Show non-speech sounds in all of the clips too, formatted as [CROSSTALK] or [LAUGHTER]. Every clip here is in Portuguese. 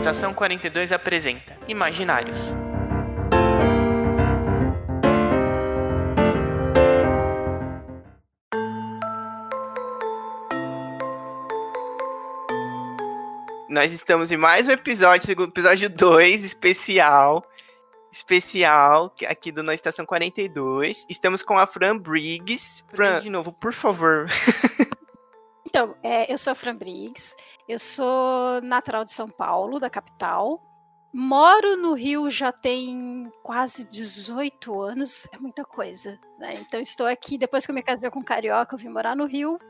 Estação 42 apresenta Imaginários. Nós estamos em mais um episódio, segundo episódio 2, especial. Especial aqui do Na Estação 42. Estamos com a Fran Briggs. Fran, de novo, por favor. [LAUGHS] Então, é, eu sou a Fran Briggs, eu sou natural de São Paulo, da capital. Moro no Rio já tem quase 18 anos, é muita coisa. Né? Então, estou aqui, depois que eu me casei com um carioca, eu vim morar no Rio,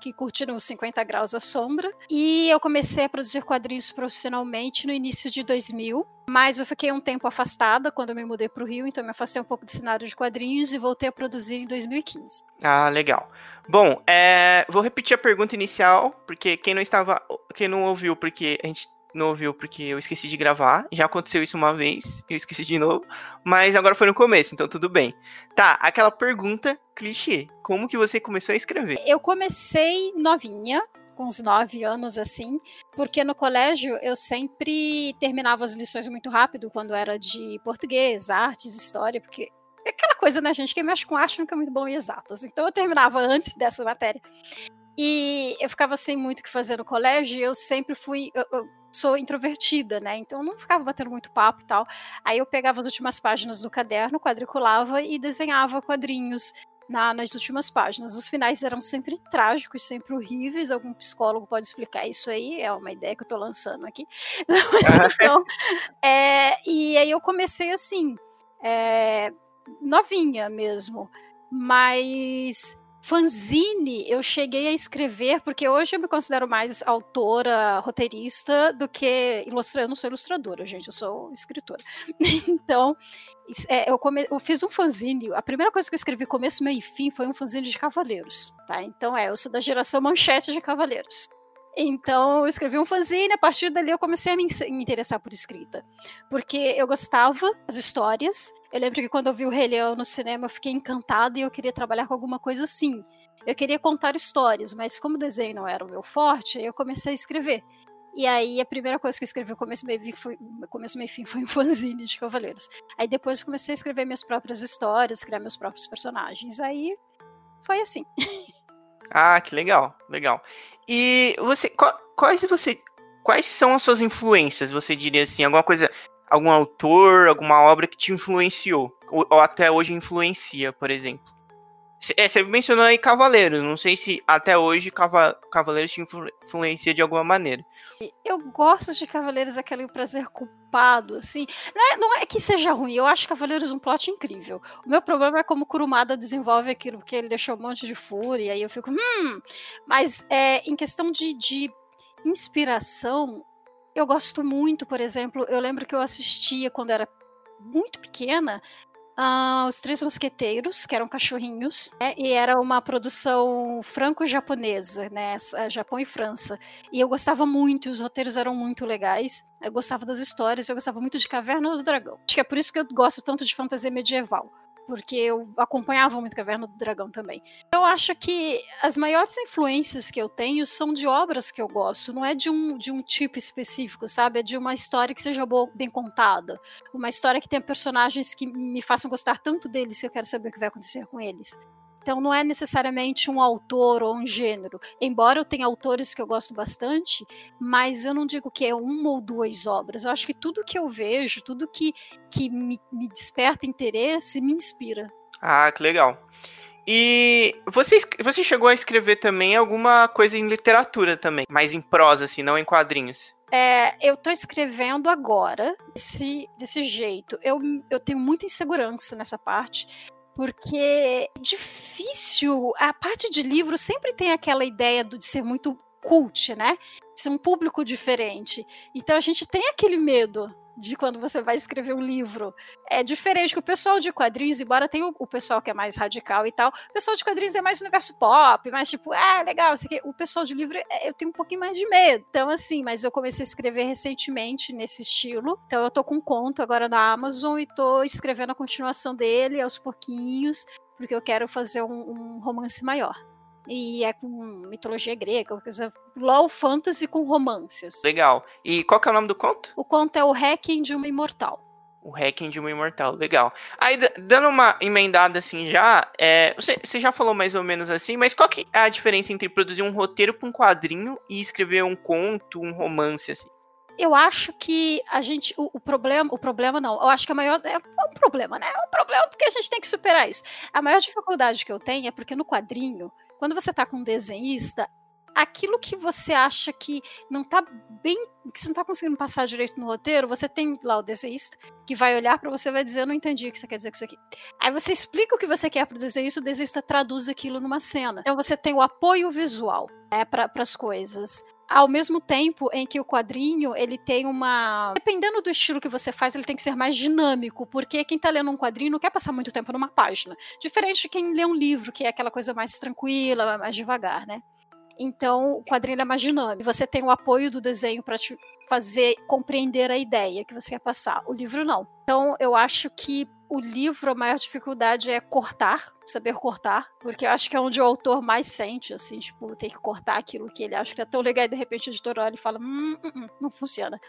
que curtiram os 50 graus à sombra. E eu comecei a produzir quadrinhos profissionalmente no início de 2000. Mas eu fiquei um tempo afastada quando eu me mudei para o Rio, então me afastei um pouco do cenário de quadrinhos e voltei a produzir em 2015. Ah, legal. Bom, é, vou repetir a pergunta inicial, porque quem não estava, quem não ouviu, porque a gente não ouviu porque eu esqueci de gravar. Já aconteceu isso uma vez, eu esqueci de novo. Mas agora foi no começo, então tudo bem. Tá, aquela pergunta clichê. Como que você começou a escrever? Eu comecei novinha, com uns nove anos assim, porque no colégio eu sempre terminava as lições muito rápido quando era de português, artes, história, porque é aquela coisa, né, gente? Quem mexe com arte nunca é muito bom em exatas. Então eu terminava antes dessa matéria. E eu ficava sem muito o que fazer no colégio, e eu sempre fui. Eu, eu sou introvertida, né? Então eu não ficava batendo muito papo e tal. Aí eu pegava as últimas páginas do caderno, quadriculava e desenhava quadrinhos. Na, nas últimas páginas. Os finais eram sempre trágicos, sempre horríveis. Algum psicólogo pode explicar isso aí, é uma ideia que eu tô lançando aqui. [LAUGHS] [LAUGHS] então, é, e aí eu comecei assim, é, novinha mesmo, mas fanzine eu cheguei a escrever, porque hoje eu me considero mais autora, roteirista, do que ilustradora. Eu não sou ilustradora, gente, eu sou escritora. [LAUGHS] então, é, eu, come, eu, fiz um fanzine. A primeira coisa que eu escrevi, começo, meio e fim, foi um fanzine de cavaleiros. Tá? Então, é, eu sou da geração manchete de cavaleiros. Então, eu escrevi um fanzine, a partir dali eu comecei a me, interessar por escrita. Porque eu gostava das histórias. Eu lembro que quando eu vi o Rei Leão no cinema, eu fiquei encantada e eu queria trabalhar com alguma coisa assim. Eu queria contar histórias, mas como desenho não era o meu forte, eu comecei a escrever. E aí a primeira coisa que eu escrevi, começo meio fim, foi, começo meio fim, [LAUGHS] foi um fanzine de Cavaleiros. Aí depois eu comecei a escrever minhas próprias histórias, criar meus próprios personagens. Aí foi assim. [LAUGHS] Ah, que legal, legal. E você, quais você, quais são as suas influências? Você diria assim, alguma coisa, algum autor, alguma obra que te influenciou ou, ou até hoje influencia, por exemplo? É, você mencionou aí Cavaleiros, não sei se até hoje Cavaleiros te influencia de alguma maneira. Eu gosto de Cavaleiros, aquele prazer culpado, assim. Não é, não é que seja ruim, eu acho Cavaleiros um plot incrível. O meu problema é como Kurumada desenvolve aquilo, porque ele deixou um monte de fúria, e aí eu fico, hum. Mas é, em questão de, de inspiração, eu gosto muito, por exemplo, eu lembro que eu assistia quando era muito pequena Uh, os Três Mosqueteiros, que eram cachorrinhos, né? e era uma produção franco-japonesa, né? Japão e França. E eu gostava muito, os roteiros eram muito legais. Eu gostava das histórias, eu gostava muito de Caverna do Dragão. Acho que é por isso que eu gosto tanto de fantasia medieval porque eu acompanhava muito Caverna do Dragão também. Eu acho que as maiores influências que eu tenho são de obras que eu gosto, não é de um, de um tipo específico, sabe? É de uma história que seja boa, bem contada, uma história que tenha personagens que me façam gostar tanto deles que eu quero saber o que vai acontecer com eles. Então não é necessariamente um autor ou um gênero. Embora eu tenha autores que eu gosto bastante, mas eu não digo que é uma ou duas obras. Eu acho que tudo que eu vejo, tudo que, que me, me desperta interesse, me inspira. Ah, que legal. E você, você chegou a escrever também alguma coisa em literatura também, mais em prosa, assim, não em quadrinhos? É, eu tô escrevendo agora desse, desse jeito. Eu, eu tenho muita insegurança nessa parte porque é difícil. A parte de livro sempre tem aquela ideia de ser muito cult, né? Ser um público diferente. Então a gente tem aquele medo de quando você vai escrever um livro. É diferente que o pessoal de quadrinhos, embora tenha o, pessoal que é mais radical e tal, o pessoal de quadrinhos é mais universo pop, mais tipo, ah, legal, isso aqui. o pessoal de livro é, eu tenho um pouquinho mais de medo. Então, assim, mas eu comecei a escrever recentemente nesse estilo. Então, eu tô com um conto agora na Amazon e tô escrevendo a continuação dele aos pouquinhos, porque eu quero fazer um, um romance maior. E é com mitologia grega, coisa LOL fantasy com romances. Legal. E qual que é o nome do conto? O conto é o Hacking de uma Imortal. O Hacking de uma Imortal, legal. Aí, dando uma emendada assim já, é, você, você, já falou mais ou menos assim, mas qual que é a diferença entre produzir um roteiro para um quadrinho e escrever um conto, um romance, assim? eu acho que a gente. O, o, problema. O problema não. Eu acho que a maior. É, é um problema, né? É um problema porque a gente tem que superar isso. A maior dificuldade que eu tenho é porque no quadrinho, quando você tá com um desenhista, aquilo que você acha que não tá bem. que você não tá conseguindo passar direito no roteiro, você tem lá o desenhista que vai olhar para você e vai dizer: Eu não entendi o que você quer dizer com isso aqui. Aí você explica o que você quer pro desenhista, o desenhista traduz aquilo numa cena. Então você tem o apoio visual né, para as coisas ao mesmo tempo em que o quadrinho ele tem uma dependendo do estilo que você faz ele tem que ser mais dinâmico porque quem está lendo um quadrinho não quer passar muito tempo numa página. Diferente de quem lê um livro que é aquela coisa mais tranquila mais devagar né? Então o quadrinho é mais dinâmico. Você tem o apoio do desenho para te fazer compreender a ideia que você quer passar. O livro não. Então eu acho que o livro, a maior dificuldade é cortar, saber cortar, porque eu acho que é onde o autor mais sente, assim, tipo, tem que cortar aquilo que ele acha que é tão legal e de repente o editor olha e fala, hum, hum, hum não funciona.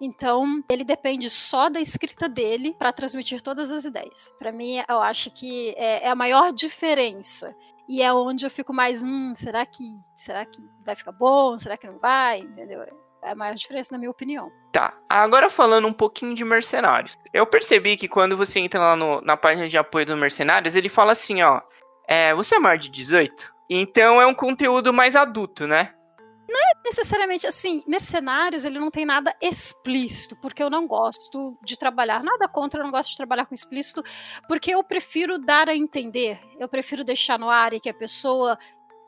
Então, ele depende só da escrita dele para transmitir todas as ideias. Para mim, eu acho que é, é, a maior diferença. E é onde eu fico mais, hum, será que, será que vai ficar bom? Será que não vai? Entendeu? É a maior diferença, na minha opinião. Tá, agora falando um pouquinho de mercenários. Eu percebi que quando você entra lá no, na página de apoio dos mercenários, ele fala assim, ó. É, você é maior de 18? Então é um conteúdo mais adulto, né? Não é necessariamente assim, mercenários ele não tem nada explícito, porque eu não gosto de trabalhar, nada contra, eu não gosto de trabalhar com explícito, porque eu prefiro dar a entender, eu prefiro deixar no ar e que a pessoa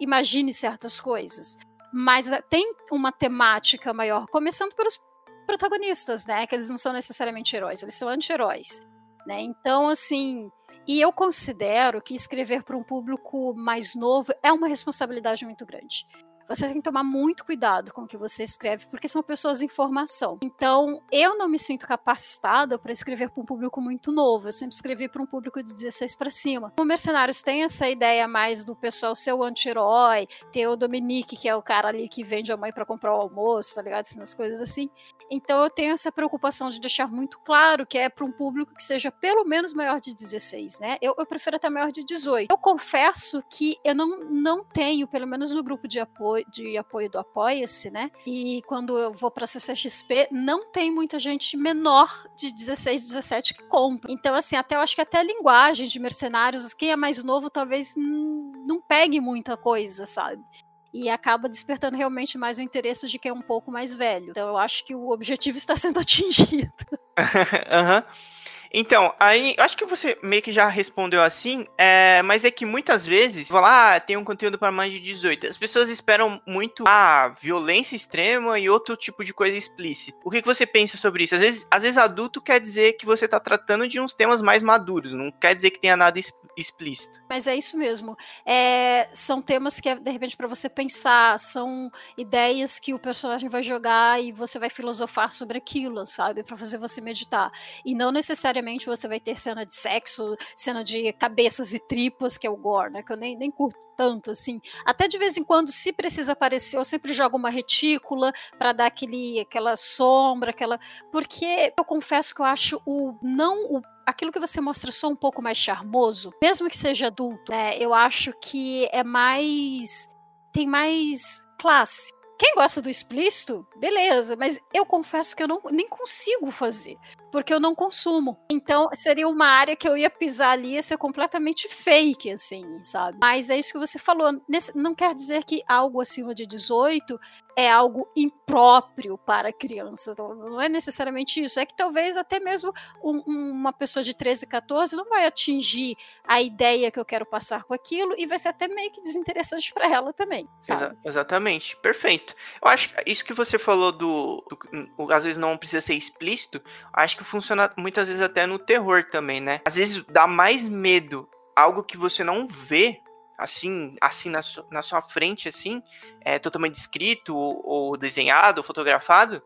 imagine certas coisas mas eh, tem uma temática maior, começando pelos protagonistas, né? Que eles não são necessariamente heróis, eles são anti-heróis, né? Então, assim, e eu considero que escrever para um público mais novo é uma responsabilidade muito grande você tem que tomar muito cuidado com o que você escreve, porque são pessoas em formação. Então, eu não me sinto capacitada para escrever para um público muito novo. Eu sempre escrevi para um público de 16 para cima. O Mercenários tem essa ideia mais do pessoal ser o anti-herói, ter o Dominique, que é o cara ali que vende a mãe para comprar o almoço, tá ligado? Essas coisas assim. Então eu tenho essa preocupação de deixar muito claro que é para um público que seja pelo menos maior de 16, né? Eu, eu, prefiro até maior de 18. Eu confesso que eu não, não tenho, pelo menos no grupo de apoio, de apoio do Apoia-se, né? E quando eu vou para CCXP, não tem muita gente menor de 16, 17 que compra. Então, assim, até eu acho que até a linguagem de mercenários, quem é mais novo talvez não pegue muita coisa, sabe? E acaba despertando realmente mais o interesse de quem é um pouco mais velho. Então eu acho que o objetivo está sendo [LAUGHS] atingido. [LAUGHS] Aham. uhum. Então, aí, acho que você meio que já respondeu assim, é, mas é que muitas vezes, vou lá, ah, tem um conteúdo para mais de 18. As pessoas esperam muito a ah, violência extrema e outro tipo de coisa explícita. O que, que você pensa sobre isso? Às vezes, às vezes adulto quer dizer que você tá tratando de uns temas mais maduros, não quer dizer que tenha nada explícito. Mas é isso mesmo. É, são temas que é, de repente, para você pensar, são ideias que o personagem vai jogar e você vai filosofar sobre aquilo, sabe? para fazer você meditar. E não necessariamente necessariamente você vai ter cena de sexo, cena de cabeças e tripas, que é o gore, né? Que eu nem, nem curto tanto, assim. Até de vez em quando, se precisa aparecer, eu sempre jogo uma retícula para dar aquele, aquela sombra, aquela. Porque eu confesso que eu acho o não o aquilo que você mostra só um pouco mais charmoso, mesmo que seja adulto, né? Eu acho que é mais tem mais classe. Quem gosta do explícito, beleza, mas eu confesso que eu não, nem consigo fazer porque eu não consumo. Então, seria uma área que eu ia pisar ali ia ser completamente fake, assim, sabe? Mas é isso que você falou. Nesse, não quer dizer que algo acima de 18 é algo impróprio para crianças. Não, não é necessariamente isso. É que talvez até mesmo um, uma pessoa de 13, 14 não vai atingir a ideia que eu quero passar com aquilo e vai ser até meio que desinteressante para ela também. Exa exatamente. Perfeito. Eu acho que isso que você falou do, do, Às vezes não precisa ser explícito. Acho que funciona muitas vezes até no terror também, né? Às vezes dá mais medo algo que você não vê assim, assim na, su na sua frente, assim, é, totalmente escrito ou, ou desenhado, ou fotografado,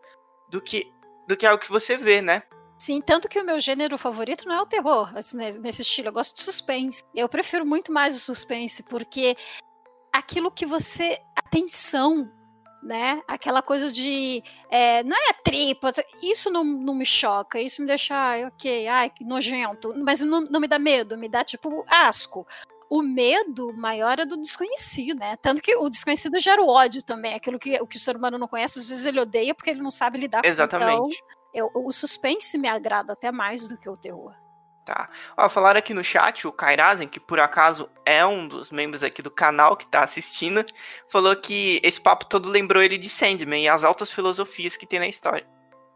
do que, do que algo que você vê, né? Sim, tanto que o meu gênero favorito não é o terror, assim, nesse estilo. Eu gosto de suspense. Eu prefiro muito mais o suspense, porque aquilo que você. Atenção, né? Aquela coisa de. É, não é tripa, isso não, não me choca, isso me deixa, ai, ok, ai, que nojento. Mas não, não me dá medo, me dá tipo asco. O medo maior é do desconhecido, né? Tanto que o desconhecido gera o ódio também. Aquilo que o, que o ser humano não conhece, às vezes ele odeia porque ele não sabe lidar Exatamente. com Então, eu, o suspense me agrada até mais do que o terror. Tá. Ó, falaram aqui no chat, o Kairazen, que por acaso é um dos membros aqui do canal que tá assistindo, falou que esse papo todo lembrou ele de Sandman e as altas filosofias que tem na história.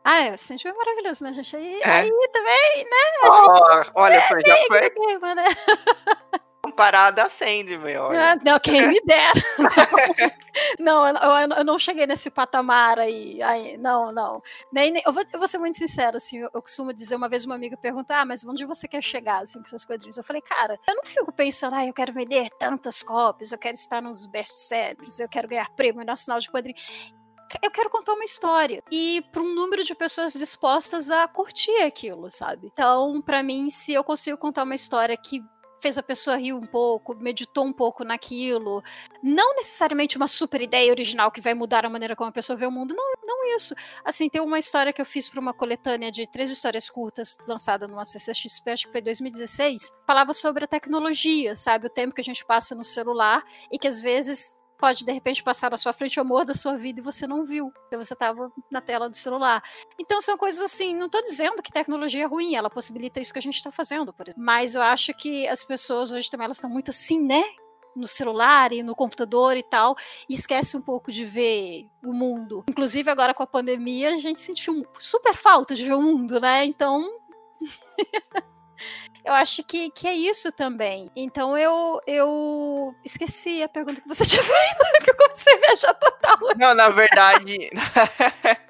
Ah, é, Sandman é maravilhoso, né, gente? Aí, é. aí também, né? Oh, olha, foi, já foi né? [LAUGHS] comparada a Sandman, olha. Ah, não, quem me dera. Não, [LAUGHS] eu, eu, não cheguei nesse patamar aí. aí não, não. Nem, nem eu, vou, eu vou ser muito sincera, assim, eu, eu, costumo dizer, uma vez uma amiga perguntou, ah, mas onde você quer chegar, assim, com seus quadrinhos? Eu falei, cara, eu não fico pensando, ah, eu quero vender tantas cópias, eu quero estar nos best-sellers, eu quero ganhar prêmio nacional de quadrinhos eu quero contar uma história e para um número de pessoas dispostas a curtir aquilo, sabe? Então, para mim, se eu consigo contar uma história que fez a pessoa rir um pouco, meditou um pouco naquilo. Não necessariamente uma super ideia original que vai mudar a maneira como a pessoa vê o mundo. Não, não isso. Assim, tem uma história que eu fiz para uma coletânea de três histórias curtas lançada numa CCXP, acho que foi 2016. Falava sobre a tecnologia, sabe? O tempo que a gente passa no celular e que às vezes pode de repente passar na sua frente o amor da sua vida e você não viu, porque você estava na tela do celular. Então são coisas assim, não estou dizendo que tecnologia é ruim, ela possibilita isso que a gente está fazendo, por exemplo. Mas eu acho que as pessoas hoje também elas estão muito assim, né? No celular e no computador e tal, e esquece um pouco de ver o mundo. Inclusive, agora com a pandemia, a gente sentiu super falta de ver o mundo, né? Então. [LAUGHS] eu acho que, que é isso também. Então eu, eu esqueci a pergunta que você [LAUGHS] tinha feito, que eu comecei a viajar total. Não, na verdade. [LAUGHS]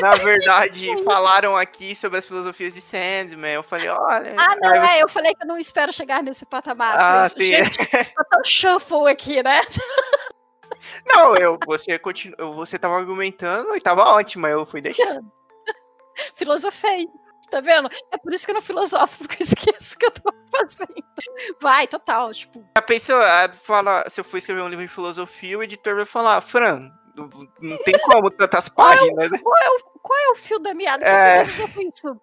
Na verdade, falaram aqui sobre as filosofias de Sandman. Eu falei, olha. Ah, não, é, eu falei que eu não espero chegar nesse patamar. Ah, sim. Tá shuffle aqui, né? [LAUGHS] Não, eu, você, continu, você tava argumentando e tava ótima, eu fui deixando. Filosofei. Tá vendo? É por isso que eu não filosofo, [LAUGHS] porque eu esqueço que eu tô fazendo. Vai, total, tipo. A pessoa fala, se eu for escrever um livro de filosofia, o editor vai falar, Fran, não, tem como tantas páginas. Qual é o, qual é o, qual é o fio da meada? É, eu.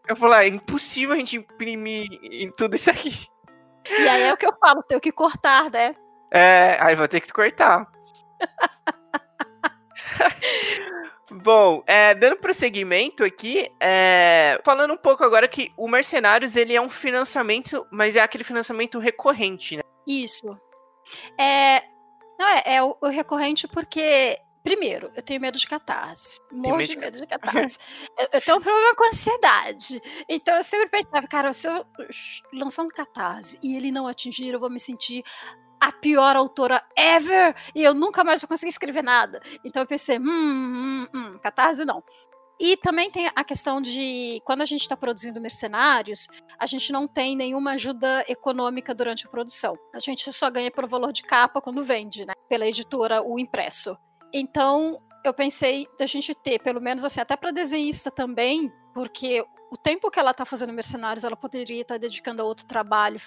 Eu falo, é impossível a gente imprimir em tudo isso aqui. E aí é o que eu falo, tenho que cortar, né? É, aí vou ter que cortar. [LAUGHS] Bom, é, dando prosseguimento aqui, é, falando um pouco agora que o Mercenários ele é um financiamento, mas é aquele financiamento recorrente, né? Isso. É, não é, é o, o recorrente porque Primeiro, eu tenho medo de catarse. Morro de medo de catarse. eu, eu, tenho um problema com ansiedade. Então eu sempre pensava, cara, se eu lançar um catarse e ele não atingir, eu vou me sentir a pior autora ever e eu nunca mais vou conseguir escrever nada. Então eu pensei, hum, hum, hum, catarse não. E também tem a questão de quando a gente está produzindo mercenários, a gente não tem nenhuma ajuda econômica durante a produção. A gente só ganha pelo valor de capa quando vende, né? Pela editora, o impresso. Então eu pensei da gente ter, pelo menos assim, até para desenhista também, porque o tempo que ela está fazendo mercenários, ela poderia estar tá dedicando a outro trabalho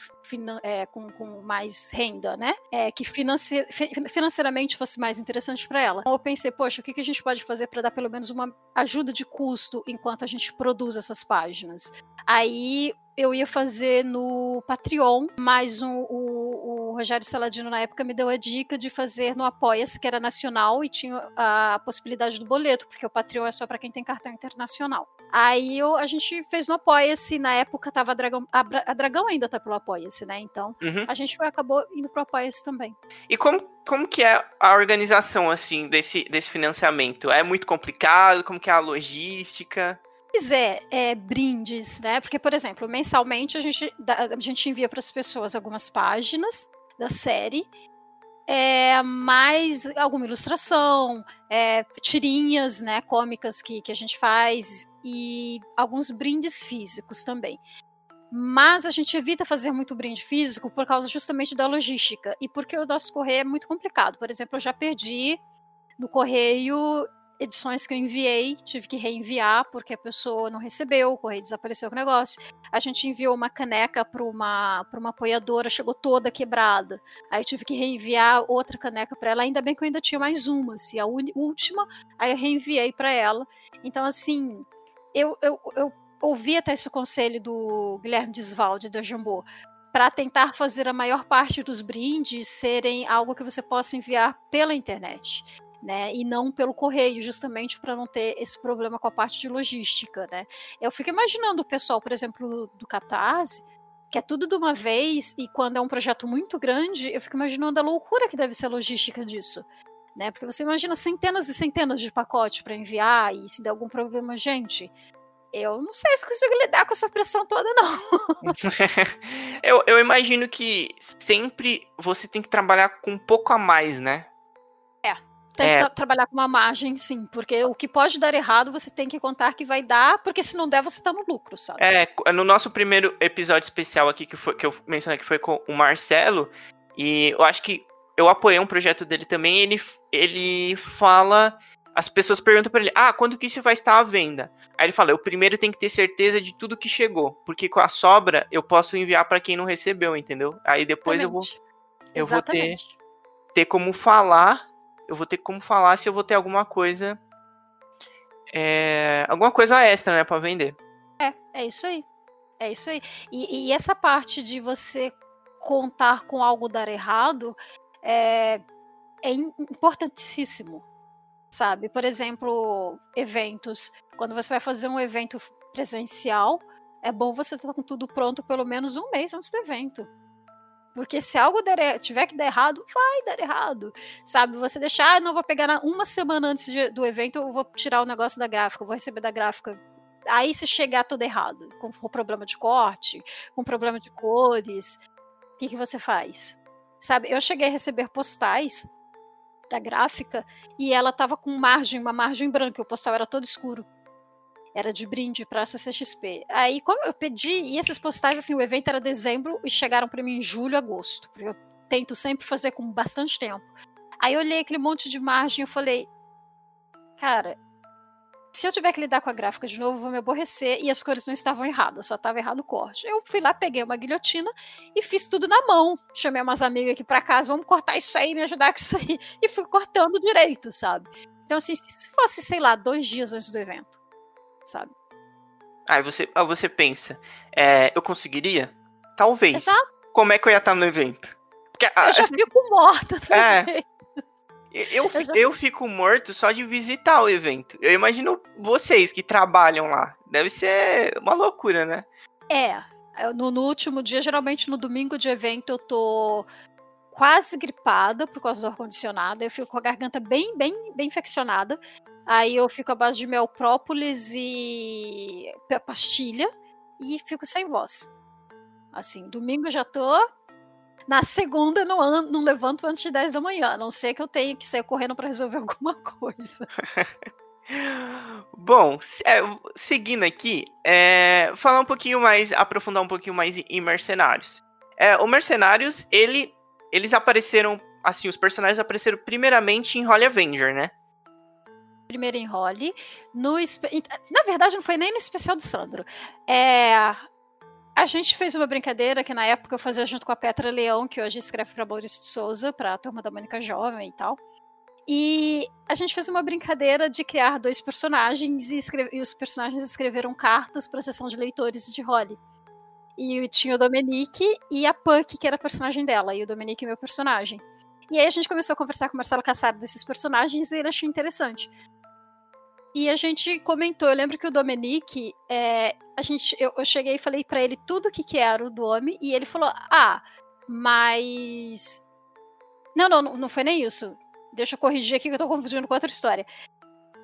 é, com, com, mais renda, né? É, que financeiramente fosse mais interessante para ela. Então eu pensei, poxa, o que, que a gente pode fazer para dar pelo menos uma ajuda de custo enquanto a gente produz essas páginas? Aí eu ia fazer no Patreon, mas um, o, o, Rogério Saladino na época me deu a dica de fazer no Apoia-se, que era nacional, e tinha a possibilidade do boleto, porque o Patreon é só para quem tem cartão internacional. Aí eu, a gente fez no Apoia-se, na época tava a Dragão, a, a Dragão ainda tá pelo Apoia-se, né? Então uhum. a gente acabou indo pro Apoia-se também. E como, como que é a organização, assim, desse, desse financiamento? É muito complicado? Como que é a logística? Pois é, é, brindes, né? Porque, por exemplo, mensalmente a gente, a gente envia para as pessoas algumas páginas da série, é, mais alguma ilustração, é, tirinhas né, cômicas que, que a gente faz e alguns brindes físicos também. Mas a gente evita fazer muito brinde físico por causa justamente da logística e porque o nosso correio é muito complicado. Por exemplo, eu já perdi no correio edições que eu enviei, tive que reenviar porque a pessoa não recebeu, o correio desapareceu com o negócio. A gente enviou uma caneca para uma, uma apoiadora, chegou toda quebrada. Aí tive que reenviar outra caneca para ela. Ainda bem que eu ainda tinha mais uma, assim, a última, aí eu reenviei para ela. Então, assim, eu, eu, eu ouvi até esse conselho do Guilherme Desvalde, da Jambô, para tentar fazer a maior parte dos brindes serem algo que você possa enviar pela internet né? E não pelo correio, justamente para não ter esse problema com a parte de logística, né? Eu fico imaginando o pessoal, por exemplo, do Catarse, que é tudo de uma vez, e quando é um projeto muito grande, eu fico imaginando a loucura que deve ser a logística disso. Né? Porque você imagina centenas e centenas de pacotes para enviar, e se der algum problema, gente, eu não sei se consigo lidar com essa pressão toda, não. [LAUGHS] eu, eu imagino que sempre você tem que trabalhar com um pouco a mais, né? Tem é. que trabalhar com uma margem, sim, porque o que pode dar errado você tem que contar que vai dar, porque se não der, você tá no lucro, sabe? É, no nosso primeiro episódio especial aqui, que, foi, que eu mencionei que foi com o Marcelo, e eu acho que eu apoiei um projeto dele também, ele, ele fala. As pessoas perguntam para ele: Ah, quando que isso vai estar à venda? Aí ele fala: Eu primeiro tenho que ter certeza de tudo que chegou, porque com a sobra eu posso enviar para quem não recebeu, entendeu? Aí depois Exatamente. eu vou eu Exatamente. vou ter, ter como falar eu vou ter como falar se eu vou ter alguma coisa. É, alguma coisa extra, né, para vender. É, é isso aí. É isso aí. E, e, essa parte de você contar com algo dar errado é, é importantíssimo, sabe? Por exemplo, eventos. Quando você vai fazer um evento presencial, é bom você estar com tudo pronto pelo menos um mês antes do evento. Porque se algo der, tiver que dar errado, vai dar errado. Sabe? Você deixar, ah, não vou pegar uma semana antes de, do evento, eu vou tirar o negócio da gráfica, vou receber da gráfica. Aí se chegar tudo errado, com, com problema de corte, com problema de cores, o que, que você faz? Sabe? Eu cheguei a receber postais da gráfica e ela tava com margem, uma margem branca, o postal era todo escuro era de brinde para a CCXP. Aí, como eu pedi, e esses postais, assim, o evento era dezembro e chegaram para mim em julho, agosto. Porque eu tento sempre fazer com bastante tempo. Aí eu olhei aquele monte de margem e falei, cara, se eu tiver que lidar com a gráfica de novo, vou me aborrecer e as cores não estavam erradas, só estava errado o corte. Eu fui lá, peguei uma guilhotina e fiz tudo na mão. Chamei umas amigas aqui para casa, vamos cortar isso aí, me ajudar com isso aí. E fui cortando direito, sabe? Então, assim, se fosse, sei lá, dois dias antes do evento, sabe? Aí você, aí você pensa, é, eu conseguiria? Talvez. Exato. Como é que eu ia estar no evento? Porque, eu já assim, fico morta. É. Eu, eu, já... eu fico morto só de visitar o evento. Eu imagino vocês que trabalham lá. Deve ser uma loucura, né? É. No, no último dia, geralmente no domingo de evento, eu tô quase gripada por causa do ar-condicionado. Eu fico com a garganta bem, bem, bem infeccionada. Aí eu fico à base de mel própolis e pastilha e fico sem voz. Assim, domingo já tô. Na segunda não, não levanto antes de 10 da manhã, a não ser que eu tenha que sair correndo para resolver [LAUGHS] alguma coisa. Bom, é, seguindo aqui, é, falar um pouquinho mais, aprofundar um pouquinho mais em Mercenários. É, o Mercenários, ele, eles apareceram, assim, os personagens apareceram primeiramente em Holy Avenger, né? Primeiro em. No, na verdade, não foi nem no especial do Sandro. É, a gente fez uma brincadeira que na época eu fazia junto com a Petra Leão, que hoje escreve para Maurício de Souza, para a turma da Mônica Jovem e tal. E a gente fez uma brincadeira de criar dois personagens e, e os personagens escreveram cartas para a sessão de leitores de Holly. E tinha o Dominique e a Puck, que era a personagem dela, e o Dominique é meu personagem. E aí a gente começou a conversar com o Marcelo Cassaro desses personagens e ele achou interessante. E a gente comentou, eu lembro que o Dominique, é, a gente, eu, eu, cheguei e falei para ele tudo o que, que era o Dome, e ele falou: Ah, mas. Não, não, não foi nem isso. Deixa eu corrigir aqui que eu tô confundindo com outra história.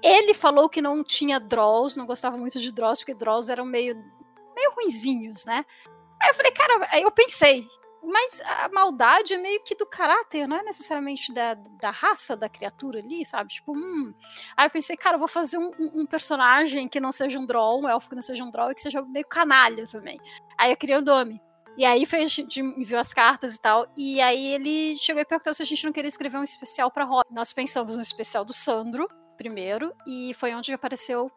Ele falou que não tinha Draws, não gostava muito de Draws, porque Draws eram meio, meio ruinzinhos, né? Aí eu falei, cara, aí eu pensei, mas a maldade é meio que do caráter, não é necessariamente da, da raça da criatura ali, sabe? Tipo, hum. Aí eu pensei, cara, eu vou fazer um, um, personagem que não seja um draw, um elfo que não seja um draw e que seja meio canalha também. Aí eu criei o Domi. E aí a gente enviou as cartas e tal. E aí ele chegou e perguntou se a gente não queria escrever um especial pra Rock. Nós pensamos no especial do Sandro, primeiro, e foi onde apareceu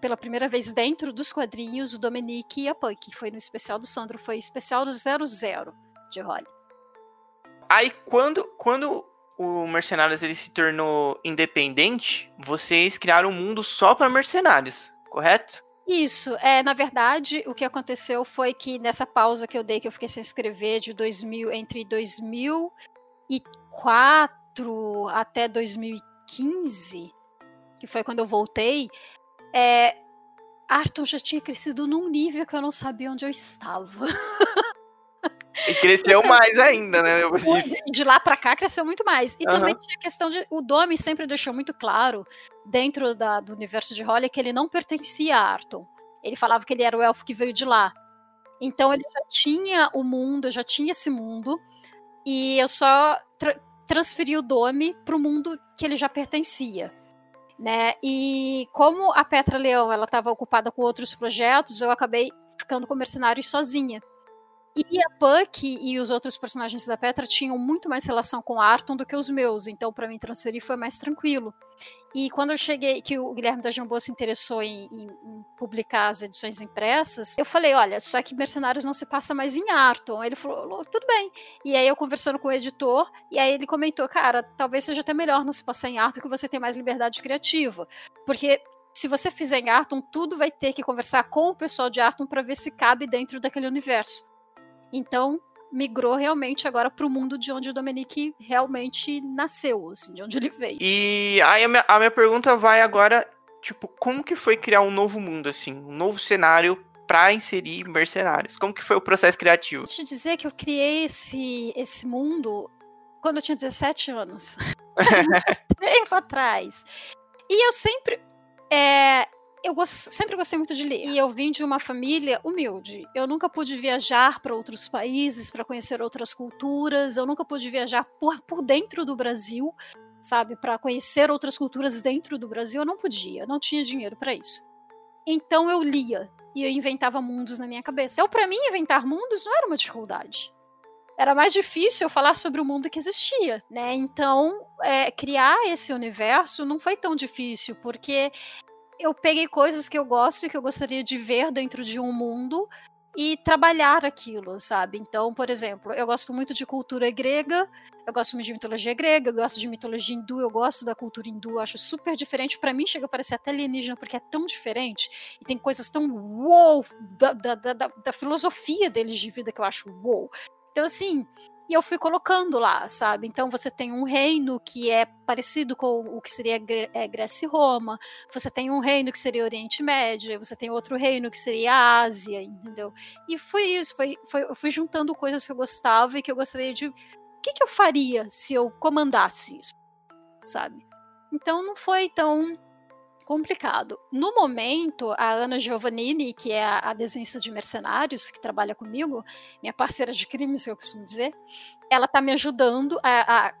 pela primeira vez dentro dos quadrinhos o Dominique e a Puck. Foi no especial do Sandro, foi especial do 00 de Holly. Aí quando, quando o Mercenários ele se tornou independente, vocês criaram um mundo só para mercenários, correto? Isso, é, na verdade, o que aconteceu foi que nessa pausa que eu dei, que eu fiquei sem escrever de 2000, entre 2004 até 2015, que foi quando eu voltei, é, Arthur já tinha crescido num nível que eu não sabia onde eu estava. [LAUGHS] E cresceu mais ainda, né? De lá para cá cresceu muito mais. E uhum. também tinha a questão de. O Domi sempre deixou muito claro, dentro da, do universo de Holly, que ele não pertencia a Arton. Ele falava que ele era o elfo que veio de lá. Então ele já tinha o mundo, já tinha esse mundo. E eu só tra transferi o Domi para o mundo que ele já pertencia. Né? E como a Petra Leão ela estava ocupada com outros projetos, eu acabei ficando com mercenários sozinha. E a Puck e os outros personagens da Petra tinham muito mais relação com Arton do que os meus, então para mim transferir foi mais tranquilo. E quando eu cheguei, que o Guilherme da Jambô se interessou em, em, em, publicar as edições impressas, eu falei: olha, só que Mercenários não se passa mais em Arton. Ele falou: tudo bem. E aí eu conversando com o editor, e aí ele comentou: cara, talvez seja até melhor não se passar em Arton, que você tem mais liberdade criativa. Porque se você fizer em Arton, tudo vai ter que conversar com o pessoal de Arton para ver se cabe dentro daquele universo. Então, migrou realmente agora para o mundo de onde o Dominique realmente nasceu, assim, de onde ele veio. E aí a minha, a minha pergunta vai agora, tipo, como que foi criar um novo mundo, assim, um novo cenário para inserir mercenários? Como que foi o processo criativo? Deixa eu dizer que eu criei esse, esse mundo quando eu tinha 17 anos. [LAUGHS] [LAUGHS] Tempo atrás. E eu sempre. É, eu gost... sempre gostei muito de ler. E eu vim de uma família humilde. Eu nunca pude viajar para outros países, para conhecer outras culturas. Eu nunca pude viajar por, por dentro do Brasil, sabe? Para conhecer outras culturas dentro do Brasil. Eu não podia, não tinha dinheiro para isso. Então eu lia e eu inventava mundos na minha cabeça. Então, para mim, inventar mundos não era uma dificuldade. Era mais difícil eu falar sobre o mundo que existia, né? Então, é, criar esse universo não foi tão difícil, porque eu peguei coisas que eu gosto e que eu gostaria de ver dentro de um mundo e trabalhar aquilo, sabe? Então, por exemplo, eu gosto muito de cultura grega, eu gosto muito de mitologia grega, eu gosto de mitologia hindu, eu gosto da cultura hindu, acho super diferente. Para mim, chega a parecer até alienígena, porque é tão diferente e tem coisas tão wow da, da, da, da filosofia deles de vida que eu acho wow. Então, assim, e eu fui colocando lá, sabe? Então você tem um reino que é parecido com o que seria é, Grécia e Roma, você tem um reino que seria Oriente Médio, você tem outro reino que seria Ásia, entendeu? E foi isso, foi, foi, eu fui juntando coisas que eu gostava e que eu gostaria de. O que, que eu faria se eu comandasse isso, sabe? Então não foi tão complicado. No momento, a Ana Giovannini, que é a, a desenhista de mercenários, que trabalha comigo, minha parceira de crimes, eu costumo dizer, ela está me ajudando a, a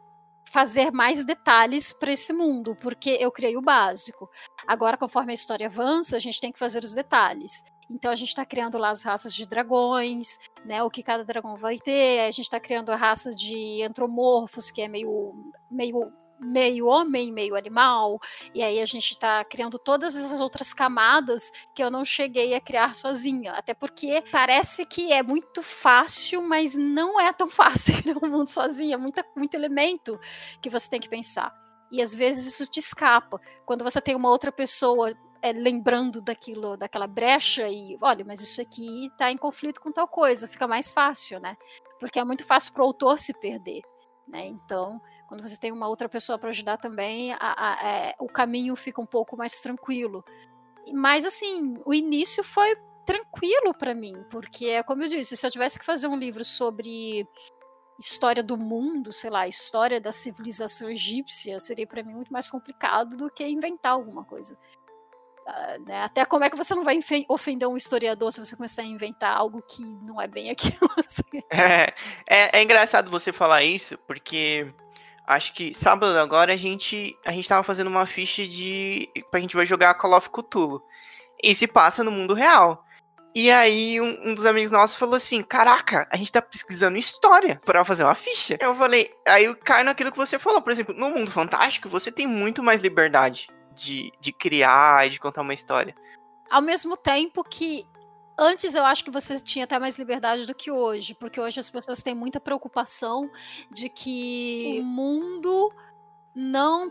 fazer mais detalhes para esse mundo, porque eu criei o básico. Agora, conforme a história avança, a gente tem que fazer os detalhes. Então a gente está criando lá as raças de dragões, né? O que cada dragão vai ter. A gente está criando a raça de antromorfos, que é meio, meio meio homem, meio animal, e aí a gente está criando todas essas outras camadas que eu não cheguei a criar sozinha, até porque parece que é muito fácil, mas não é tão [LAUGHS] fácil criar um mundo sozinha, é muita, muito elemento que você tem que pensar. E às vezes isso te escapa. Quando você tem uma outra pessoa é, lembrando daquilo, daquela brecha e olha, mas isso aqui está em conflito com tal coisa, fica mais fácil, né? Porque é muito fácil para o autor se perder, né? Então, quando você tem uma outra pessoa para ajudar também, a, a, é, o caminho fica um pouco mais tranquilo. Mas assim, o início foi tranquilo para mim, porque como eu disse, se eu tivesse que fazer um livro sobre história do mundo, sei lá, história da civilização egípcia, seria para mim muito mais complicado do que inventar alguma coisa. Uh, né? Até como é que você não vai ofender um historiador se você começar a inventar algo que não é bem [LAUGHS] aquilo? Assim. É, é, é engraçado você falar isso, porque Acho que sábado agora a gente a gente tava fazendo uma ficha de pra gente vai jogar Call of Cthulhu. E se passa no mundo real. E aí um, um, dos amigos nossos falou assim: Caraca, a gente tá pesquisando história para fazer uma ficha. Eu falei, aí cai naquilo que você falou, por exemplo, no mundo fantástico você tem muito mais liberdade de, de criar e de contar uma história. Ao mesmo tempo que Antes eu acho que você tinha até mais liberdade do que hoje, porque hoje as pessoas têm muita preocupação de que o mundo não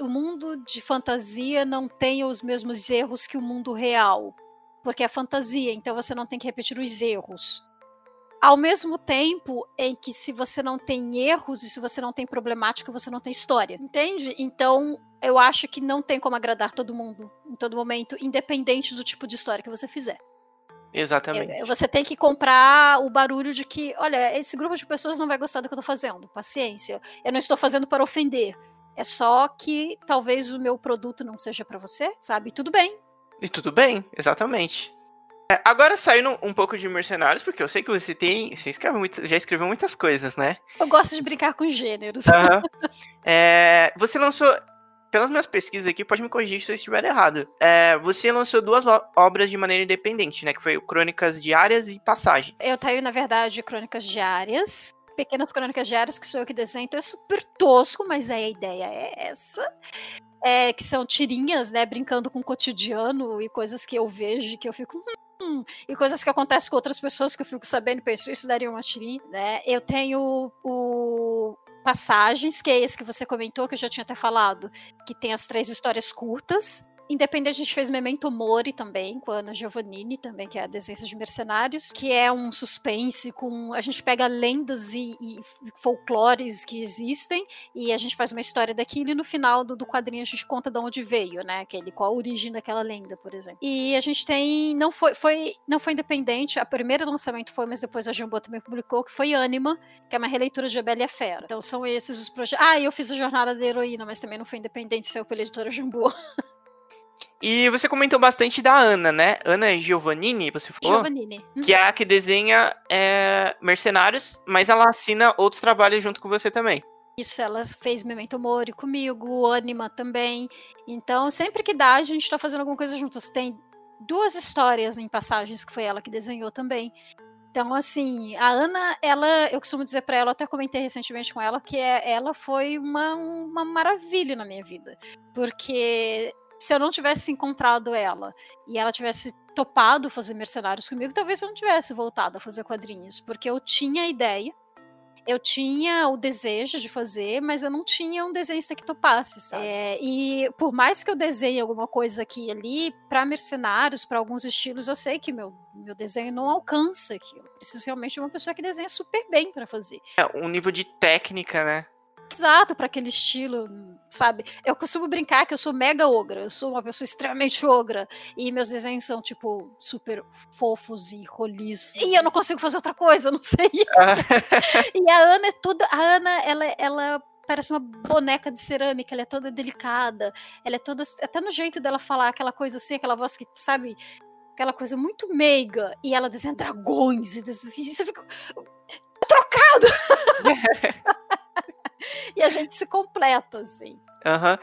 o mundo de fantasia não tenha os mesmos erros que o mundo real, porque é fantasia, então você não tem que repetir os erros. Ao mesmo tempo em que se você não tem erros e se você não tem problemática, você não tem história, entende? Então, eu acho que não tem como agradar todo mundo em todo momento, independente do tipo de história que você fizer. Exatamente. É, você tem que comprar o barulho de que, olha, esse grupo de pessoas não vai gostar do que eu tô fazendo. Paciência. Eu não estou fazendo para ofender. É só que talvez o meu produto não seja para você, sabe? Tudo bem. E tudo bem, exatamente. É, agora saindo um pouco de mercenários, porque eu sei que você tem. Você escreve muito, já escreveu muitas coisas, né? Eu gosto de brincar com gêneros. Uhum. [LAUGHS] é, você lançou. Pelas minhas pesquisas aqui, pode me corrigir se eu estiver errado. É, você lançou duas obras de maneira independente, né? Que foi Crônicas Diárias e Passagens. Eu tenho, na verdade, Crônicas Diárias, pequenas crônicas diárias que sou eu que desenho, então é super tosco, mas aí a ideia é essa. É, que são tirinhas, né, brincando com o cotidiano e coisas que eu vejo que eu fico hum, e coisas que acontecem com outras pessoas que eu fico sabendo penso, isso daria uma tirinha, né? Eu tenho o Passagens, que é esse que você comentou, que eu já tinha até falado, que tem as três histórias curtas, Independente, a gente fez Memento Mori também, com a Ana Giovannini, também, que é a Desença de Mercenários, que é um suspense com. A gente pega lendas e, e folclores que existem e a gente faz uma história daquilo e no final do, do quadrinho a gente conta de onde veio, né? Aquele, qual a origem daquela lenda, por exemplo. E a gente tem. Não foi, foi, não foi independente, a primeiro lançamento foi, mas depois a Jambô também publicou, que foi Anima, que é uma releitura de A a Fera. Então são esses os projetos. Ah, eu fiz a Jornada da Heroína, mas também não foi independente, saiu pela editora Jambô. [LAUGHS] E você comentou bastante da Ana, né? Ana Giovannini, você falou? Giovannini. Uhum. Que é a que desenha é, Mercenários, mas ela assina outros trabalhos junto com você também. Isso, ela fez Memento Mori comigo, Anima também. Então, sempre que dá, a gente tá fazendo alguma coisa juntos. Tem duas histórias em passagens que foi ela que desenhou também. Então, assim, a Ana, ela, eu costumo dizer para ela, até comentei recentemente com ela, que é, ela foi uma, uma maravilha na minha vida. Porque se eu não tivesse encontrado ela e ela tivesse topado fazer mercenários comigo, talvez eu não tivesse voltado a fazer quadrinhos, porque eu tinha a ideia, eu tinha o desejo de fazer, mas eu não tinha um desenhista que topasse, sabe? É, e por mais que eu desenhe alguma coisa aqui e ali, para mercenários, para alguns estilos, eu sei que meu, meu desenho não alcança aquilo. Preciso realmente de uma pessoa que desenha super bem para fazer. É, um nível de técnica, né? Exato para aquele estilo, sabe? Eu costumo brincar que eu sou mega ogra, eu sou uma pessoa extremamente ogra e meus desenhos são tipo super fofos e roliços. E eu não consigo fazer outra coisa, [LAUGHS] não sei isso. Ah. [LAUGHS] e a Ana é toda, a Ana ela ela parece uma boneca de cerâmica, ela é toda delicada, ela é toda até no jeito dela falar aquela coisa assim, aquela voz que, sabe, aquela coisa muito meiga, e ela desenha dragões, e, e você fica trocado. [LAUGHS] [LAUGHS] e a gente se completa, assim. Aham. Uhum.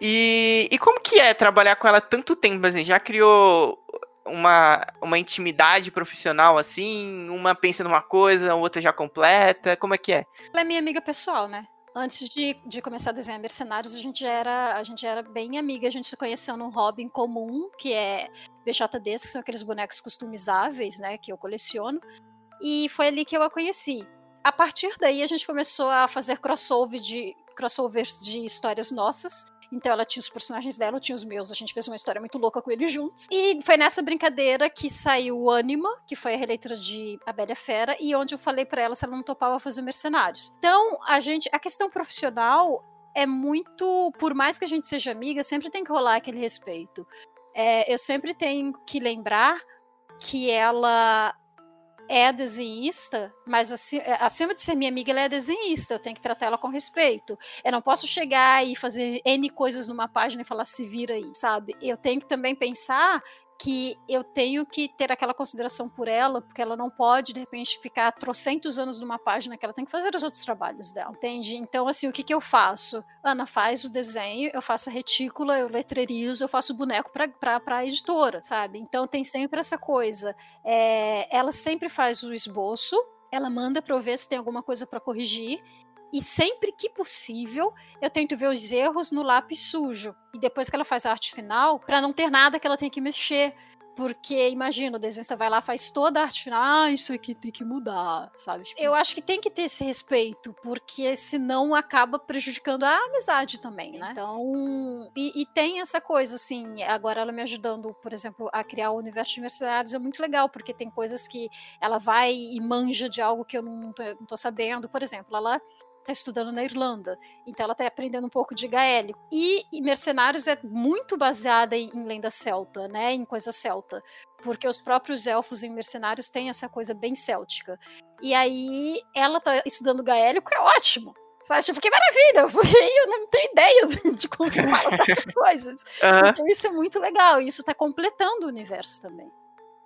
E, e como que é trabalhar com ela tanto tempo, assim? Já criou uma, uma intimidade profissional, assim? Uma pensa numa coisa, a outra já completa? Como é que é? Ela é minha amiga pessoal, né? Antes de, de começar a desenhar Mercenários, a gente, era, a gente era bem amiga, a gente se conheceu num hobby em comum, que é BJDs, que são aqueles bonecos customizáveis, né, que eu coleciono. E foi ali que eu a conheci a partir daí a gente começou a fazer crossover de crossovers de histórias nossas. Então ela tinha os personagens dela, eu tinha os meus. A gente fez uma história muito louca com eles juntos. E foi nessa brincadeira que saiu o Anima, que foi a releitura de A Bela Fera, e onde eu falei para ela se ela não topava fazer mercenários. Então, a gente, a questão profissional é muito, por mais que a gente seja amiga, sempre tem que rolar aquele respeito. É, eu sempre tenho que lembrar que ela é desenhista, mas é, acima de ser minha amiga, ela é desenhista. Eu tenho que tratar ela com respeito. Eu não posso chegar e fazer N coisas numa página e falar se vira aí, sabe? Eu tenho que também pensar que eu tenho que ter aquela consideração por ela, porque ela não pode, de repente, ficar trocentos anos numa página que ela tem que fazer os outros trabalhos dela, entende? Então, assim, o que, que eu faço? Ana faz o desenho, eu faço a retícula, eu letrerizo, eu faço o boneco para a editora, sabe? Então, tem sempre essa coisa. É, ela sempre faz o esboço, ela manda para eu ver se tem alguma coisa para corrigir e sempre que possível, eu tento ver os erros no lápis sujo. E depois que ela faz a arte final, para não ter nada que ela tenha que mexer. Porque, imagina, o desenhista vai lá, faz toda a arte final, ah, isso aqui tem que mudar, sabe? Tipo, eu acho que tem que ter esse respeito, porque senão acaba prejudicando a amizade também, né? Então, e, e tem essa coisa, assim, agora ela me ajudando, por exemplo, a criar o universo de mercenários é muito legal, porque tem coisas que ela vai e manja de algo que eu não, tô, não tô sabendo. Por exemplo, ela está estudando na Irlanda, então ela está aprendendo um pouco de gaélico. E, e Mercenários é muito baseada em, em, lenda celta, né, em coisa celta, porque os próprios elfos em Mercenários têm essa coisa bem céltica. E aí ela está estudando gaélico, é ótimo. Sabe? Tipo, que maravilha, [LAUGHS] porque eu não tenho ideia [LAUGHS] de como se fala [LAUGHS] essas coisas. Uhum. Então isso é muito legal, e isso está completando o universo também.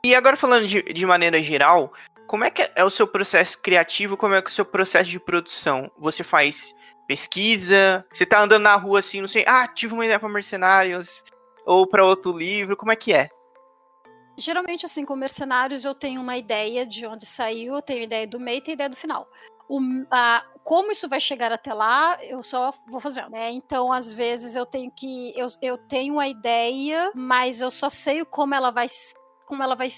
E agora falando de, de maneira geral, como é que é o seu processo criativo? Como é que é o seu processo de produção? Você faz pesquisa? Você tá andando na rua assim, não sei, ah, tive uma ideia para mercenários ou para outro livro, como é que é? Geralmente, assim, com mercenários eu tenho uma ideia de onde saiu, eu tenho ideia do meio e ideia do final. O, a, como isso vai chegar até lá, eu só vou fazendo. Né? Então, às vezes, eu tenho que. Eu, eu tenho a ideia, mas eu só sei como ela vai como ela vai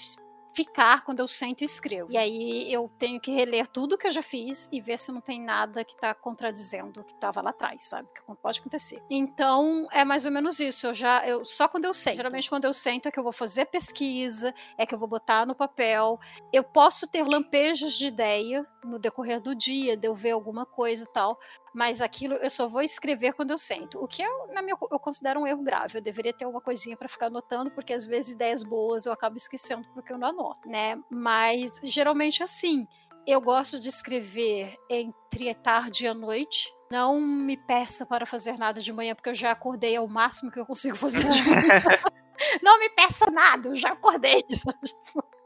ficar quando eu sento e escrevo. E aí eu tenho que reler tudo que eu já fiz e ver se não tem nada que tá contradizendo o que tava lá atrás, sabe? Que pode acontecer. Então, é mais ou menos isso. Eu já, eu, só quando eu sento. Geralmente, quando eu sento é que eu vou fazer pesquisa, é que eu vou botar no papel. Eu posso ter lampejos de ideia no decorrer do dia, de eu ver alguma coisa e tal mas aquilo eu só vou escrever quando eu sento. O que eu, na minha, eu considero um erro grave. Eu deveria ter uma coisinha para ficar anotando, porque às vezes ideias boas eu acabo esquecendo porque eu não anoto, né? Mas geralmente assim. Eu gosto de escrever entre tarde e a noite. Não me peça para fazer nada de manhã, porque eu já acordei ao máximo que eu consigo fazer de manhã. [LAUGHS] não me peça nada, eu já acordei. [LAUGHS]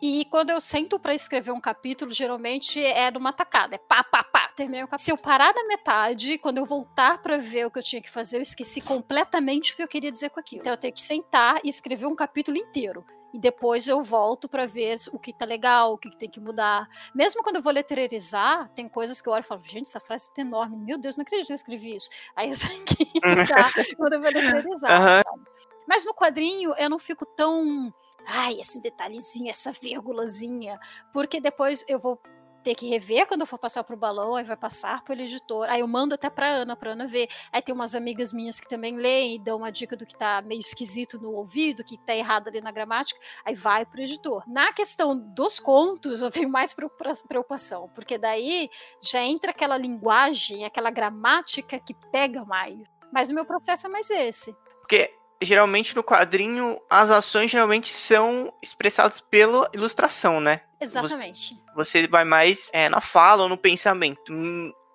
E quando eu sento para escrever um capítulo, geralmente é numa tacada, é pá, pá, pá, terminei o capítulo. Se eu parar na metade, quando eu voltar para ver o que eu tinha que fazer, eu esqueci completamente o que eu queria dizer com aquilo. Então eu tenho que sentar e escrever um capítulo inteiro e depois eu volto para ver o que tá legal, o que, tem que mudar. Mesmo quando eu vou letreirizar, tem coisas que eu olho e falo, gente, essa frase tá enorme, meu Deus, não acredito que eu escrevi isso. Aí eu [LAUGHS] tenho que mudar quando eu vou letreirizar. Uhum. Mas no quadrinho eu não fico tão ai, esse detalhezinho, essa vírgulazinha, porque depois eu vou ter que rever quando eu for passar pro balão, aí vai passar pelo editor. Aí eu mando até pra Ana, pra Ana ver. Aí tem umas amigas minhas que também leem e dão uma dica do que tá meio esquisito no ouvido, que tá errado ali na gramática. Aí vai pro editor. Na questão dos contos, [LAUGHS] eu tenho mais preocupação, porque daí já entra aquela linguagem, aquela gramática que pega mais. Mas o meu processo é mais esse. Porque geralmente no quadrinho as ações geralmente são expressadas pela ilustração, né? Exatamente. Você, você vai mais é, na fala ou no pensamento.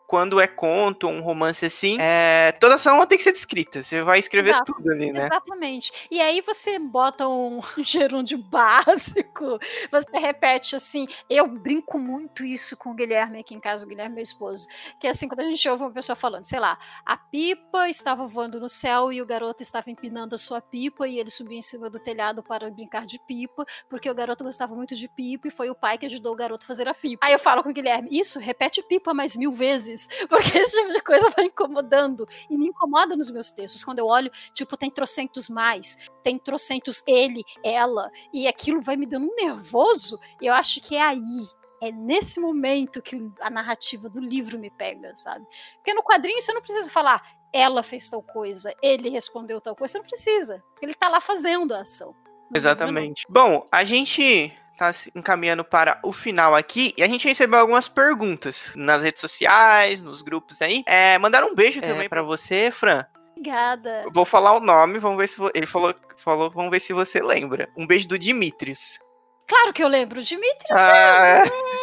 Quando é conto, um romance assim, é, toda ação tem que ser descrita. Você vai escrever Exato. tudo ali, né? Exatamente. E aí você bota um [LAUGHS] gerúndio básico, você repete assim. Eu brinco muito isso com o Guilherme aqui em casa, o Guilherme, meu esposo. Que é assim, quando a gente ouve uma pessoa falando, sei lá, a pipa estava voando no céu e o garoto estava empinando a sua pipa e ele subiu em cima do telhado para brincar de pipa, porque o garoto gostava muito de pipa e foi o pai que ajudou o garoto a fazer a pipa. Aí eu falo com o Guilherme, isso, repete pipa mais mil vezes vezes, [LAUGHS] porque esse tipo de coisa vai incomodando e me incomoda nos meus textos. Quando eu olho, tipo, tem trocentos mais, tem trocentos ele, ela, e aquilo vai me dando um nervoso. Eu acho que é aí, é nesse momento que a narrativa do livro me pega, sabe? Porque no quadrinho você não precisa falar ela fez tal coisa, ele respondeu tal coisa, você não precisa. Ele tá lá fazendo a ação. Exatamente. Bom, a gente tá se encaminhando para o final aqui e a gente recebeu algumas perguntas nas redes sociais, nos grupos aí. É, mandaram um beijo é, também para você, Fran. Obrigada. Vou falar o nome, vamos ver se ele falou, falou, vamos ver se você lembra. Um beijo do Dimitrios. Claro que eu lembro, Dimitrios. Ah, é...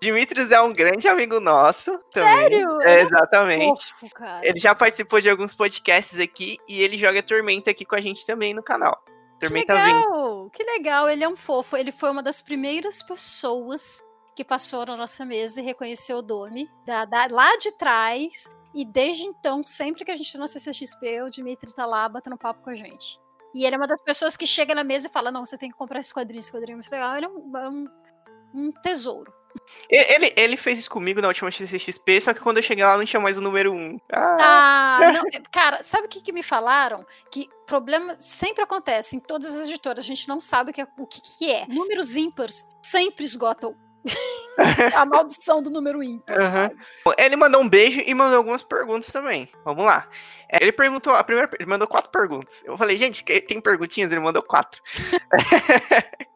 Dimitrios é um grande amigo nosso. Também. Sério? É, exatamente. Fofo, ele já participou de alguns podcasts aqui e ele joga Tormenta aqui com a gente também no canal. Tormenta que legal, que legal. Ele é um fofo. Ele foi uma das primeiras pessoas que passou na nossa mesa e reconheceu o Domi da, da, lá de trás. E desde então, sempre que a gente tá na CCXP, o Dimitri tá lá batendo papo com a gente. E ele é uma das pessoas que chega na mesa e fala: Não, você tem que comprar esse quadrinho, esse quadrinho é muito legal. Ele é um, é um, um tesouro. Ele, ele fez isso comigo na última CCXP, só que quando eu cheguei lá não tinha mais o número 1. Ah, ah [LAUGHS] não, cara, sabe o que, que me falaram? Que problema sempre acontece em todas as editoras, a gente não sabe o que, o que, que é. Números ímpares sempre esgotam. [LAUGHS] a maldição do número ímpar. Uhum. Ele mandou um beijo e mandou algumas perguntas também. Vamos lá. Ele perguntou, a primeira, ele mandou quatro perguntas. Eu falei, gente, tem perguntinhas? Ele mandou quatro. [LAUGHS]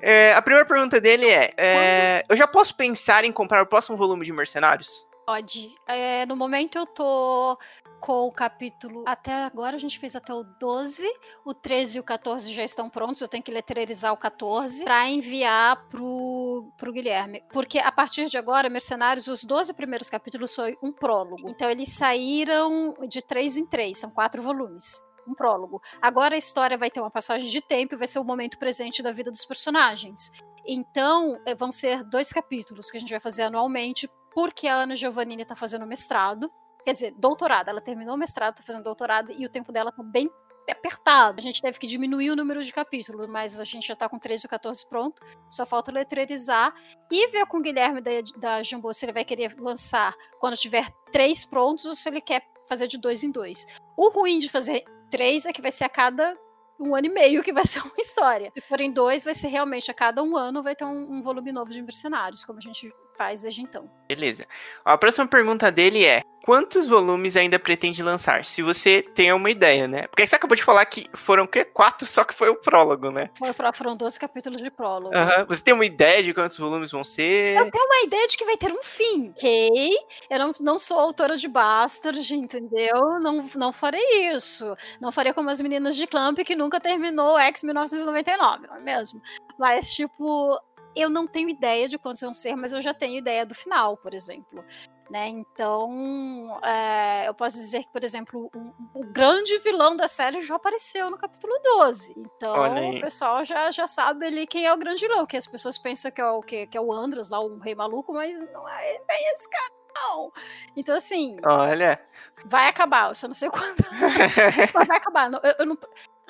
É, a primeira pergunta dele é, é: Eu já posso pensar em comprar o próximo volume de Mercenários? Pode. É, no momento eu tô com o capítulo. Até agora a gente fez até o 12. O 13 e o 14 já estão prontos. Eu tenho que letreirizar o 14 para enviar pro, pro Guilherme. Porque a partir de agora, Mercenários, os 12 primeiros capítulos foi um prólogo. Então eles saíram de 3 em 3, são quatro volumes um prólogo. Agora a história vai ter uma passagem de tempo e vai ser o momento presente da vida dos personagens. Então, eh, vão ser dois capítulos que a gente vai fazer anualmente, porque a Ana Giovannini está fazendo mestrado. Quer dizer, doutorado. Ela terminou o mestrado, está fazendo doutorado, e o tempo dela tá bem apertado. A gente teve que diminuir o número de capítulos, mas a gente já tá com 13 ou 14 pronto. Só falta letreirizar e ver com o Guilherme da, da Jumbo se ele vai querer lançar quando tiver três prontos ou se ele quer fazer de dois em dois. O ruim de fazer três é que vai ser a cada um ano e meio que vai ser uma história. Se forem dois, vai ser realmente a cada um ano vai ter um, um volume novo de Mercenários, como a gente faz desde então. Beleza. A próxima pergunta dele é: quantos volumes ainda pretende lançar? Se você tem uma ideia, né? Porque você acabou de falar que foram que quatro, só que foi o prólogo, né? Foi, foram 12 capítulos de prólogo. Uhum. Você tem uma ideia de quantos volumes vão ser? Eu tenho uma ideia de que vai ter um fim, ok? Eu não, não sou autora de Bastard, entendeu? Não, não farei isso. Não farei como as meninas de Clamp que nunca terminou X 1999, não é mesmo? Mas, tipo, eu não tenho ideia de quantos vão ser, mas eu já tenho ideia do final, por exemplo. Né? Então, é, eu posso dizer que, por exemplo, o, o, grande vilão da série já apareceu no capítulo 12. Então, o pessoal já, já sabe ali quem é o grande vilão, que as pessoas pensam que é o, que, que é o Andras, lá, o rei maluco, mas não é bem esse cara. Não. Então, assim. Olha. Vai acabar, eu só não sei quando. [LAUGHS] mas vai acabar. Eu, eu não,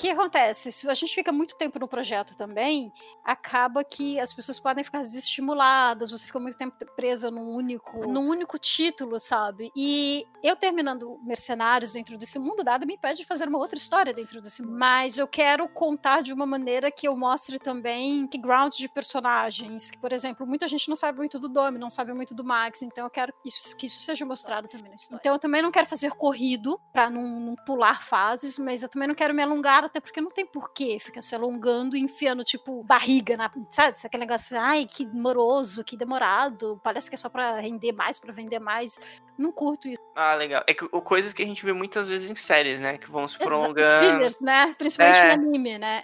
que acontece? Se a gente fica muito tempo no projeto também, acaba que as pessoas podem ficar desestimuladas, você fica muito tempo presa num único, num único título, sabe? E eu terminando Mercenários dentro desse mundo, nada me impede de fazer uma outra história dentro desse mundo. Mas eu quero contar de uma maneira que eu mostre também background de personagens, que, por exemplo, muita gente não sabe muito do Domi, não sabe muito do Max, então eu quero que isso, que isso seja mostrado também na história. Então eu também não quero fazer corrido para não, não pular fases, mas eu também não quero me alongar até porque não tem porquê ficar se alongando e enfiando, tipo, barriga na. Sabe? Aquele negócio, ai, que moroso, que demorado. Parece que é só pra render mais, pra vender mais. Não curto isso. Ah, legal. É que o, coisas que a gente vê muitas vezes em séries, né? Que vão se prolongando. Os fillers, né? Principalmente é. no anime, né?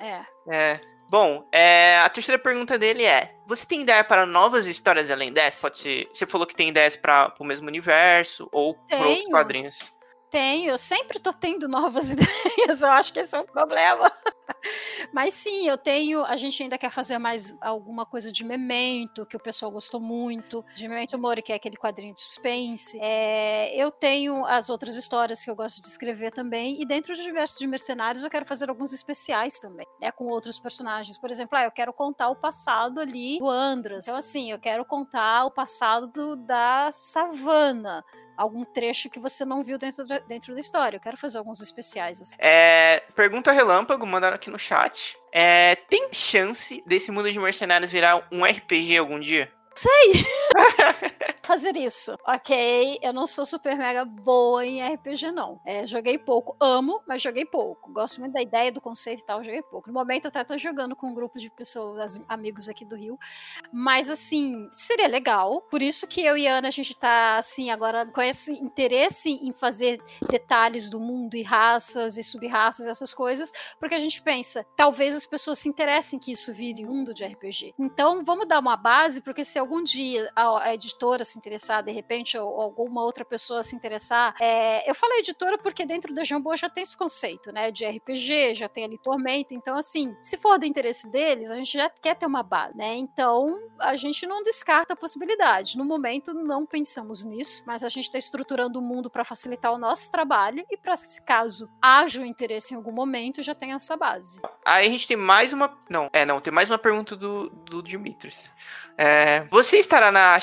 É. É. Bom, é, a terceira pergunta dele é: Você tem ideia para novas histórias além dessa? Pode ser, você falou que tem ideias para o mesmo universo ou para outros quadrinhos. Tenho, eu sempre tô tendo novas [LAUGHS] ideias, eu acho que esse é um problema. [LAUGHS] Mas sim, eu tenho. A gente ainda quer fazer mais alguma coisa de Memento, que o pessoal gostou muito. De Memento Mori, que é aquele quadrinho de suspense. É, eu tenho as outras histórias que eu gosto de escrever também. E dentro do universo de Mercenários, eu quero fazer alguns especiais também, né? Com outros personagens. Por exemplo, ah, eu quero contar o passado ali do Andras. Então, assim, eu quero contar o passado do, da Savana algum trecho que você não viu dentro da, dentro da história. Eu quero fazer alguns especiais. Assim. É, pergunta relâmpago, mandaram aqui no chat. É, tem chance desse mundo de mercenários virar um RPG algum dia? Sei! [LAUGHS] fazer isso. Ok, eu não sou super mega boa em RPG, não. É, joguei pouco. Amo, mas joguei pouco. Gosto muito da ideia, do conceito e tal, joguei pouco. No momento eu até tô jogando com um grupo de pessoas, amigos aqui do Rio. Mas assim, seria legal. Por isso que eu e a Ana, a gente tá assim, agora com esse interesse em fazer detalhes do mundo e raças e sub-raças, essas coisas, porque a gente pensa, talvez as pessoas se interessem que isso vire mundo de RPG. Então, vamos dar uma base, porque se algum dia a editora se interessar de repente, ou, ou alguma outra pessoa se interessar. É, eu falei editora porque dentro da Jambô já tem esse conceito, né? De RPG, já tem ali Tormenta. Então, assim, se for do interesse deles, a gente já quer ter uma base, né? Então, a gente não descarta a possibilidade. No momento, não pensamos nisso, mas a gente está estruturando o mundo para facilitar o nosso trabalho e para caso haja o interesse em algum momento, já tem essa base. Aí a gente tem mais uma. Não, é, não, tem mais uma pergunta do, do Dimitris. É, você estará na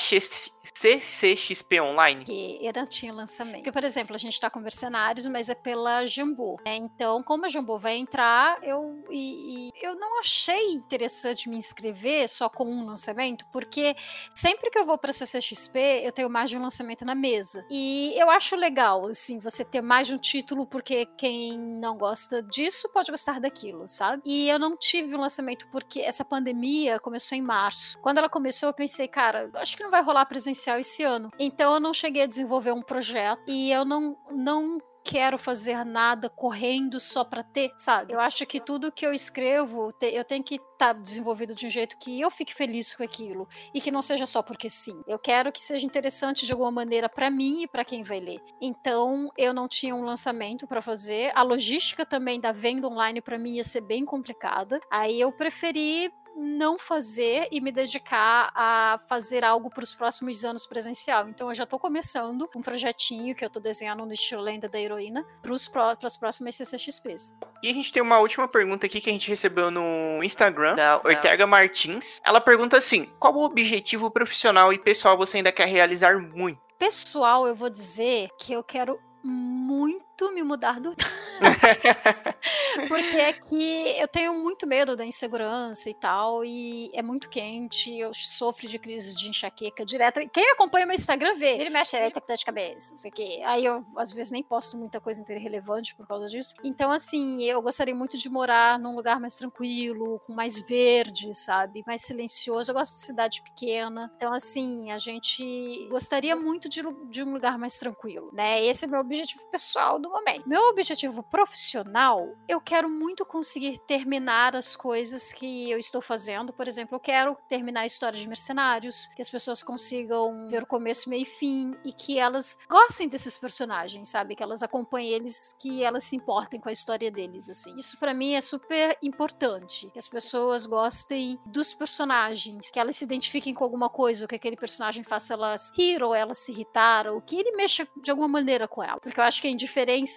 CCXP Online? Que ainda tinha lançamento. Porque, por exemplo, a gente está com mercenários, mas é pela Jambô. Né? Então, como a Jambô vai entrar, eu, e, e, eu não achei interessante me inscrever só com um lançamento, porque sempre que eu vou para CCXP, eu tenho mais de um lançamento na mesa. E eu acho legal, assim, você ter mais de um título, porque quem não gosta disso pode gostar daquilo, sabe? E eu não tive um lançamento porque essa pandemia começou em março. Quando ela começou, eu pensei, cara, acho que não vai rolar presencial esse ano. Então eu não cheguei a desenvolver um projeto e eu não, não quero fazer nada correndo só para ter, sabe? Eu acho que tudo que eu escrevo, eu tenho que estar tá desenvolvido de um jeito que eu fique feliz com aquilo e que não seja só porque sim. Eu quero que seja interessante de alguma maneira para mim e para quem vai ler. Então, eu não tinha um lançamento para fazer. A logística também da venda online para mim ia ser bem complicada. Aí eu preferi não fazer e me dedicar a fazer algo para os próximos anos presencial. Então eu já estou começando um projetinho que eu estou desenhando no estilo Lenda da Heroína para as próximas CCXPs. E a gente tem uma última pergunta aqui que a gente recebeu no Instagram, da Ortega Martins. Ela pergunta assim: qual o objetivo profissional e pessoal você ainda quer realizar muito? Pessoal, eu vou dizer que eu quero muito me mudar do. [LAUGHS] [LAUGHS] Porque é que eu tenho muito medo da insegurança e tal, e é muito quente, eu sofro de crise de enxaqueca direta. Quem acompanha meu Instagram vê, ele mexe aí, tá de cabeça, isso aqui. Aí eu, às vezes, nem posto muita coisa relevante por causa disso. Então, assim, eu gostaria muito de morar num lugar mais tranquilo, com mais verde, sabe? Mais silencioso. Eu gosto de cidade pequena. Então, assim, a gente gostaria muito de, de um lugar mais tranquilo, né? Esse é meu objetivo pessoal momento. Meu objetivo profissional, eu quero muito conseguir terminar as coisas que eu estou fazendo. Por exemplo, eu quero terminar a história de Mercenários, que as pessoas consigam ver o começo, meio e fim e que elas gostem desses personagens, sabe? Que elas acompanhem eles, que elas se importem com a história deles, assim. Isso para mim é super importante, que as pessoas gostem dos personagens, que elas se identifiquem com alguma coisa, que aquele personagem faça elas rir ou elas se irritar, ou que ele mexa de alguma maneira com ela. Porque eu acho que a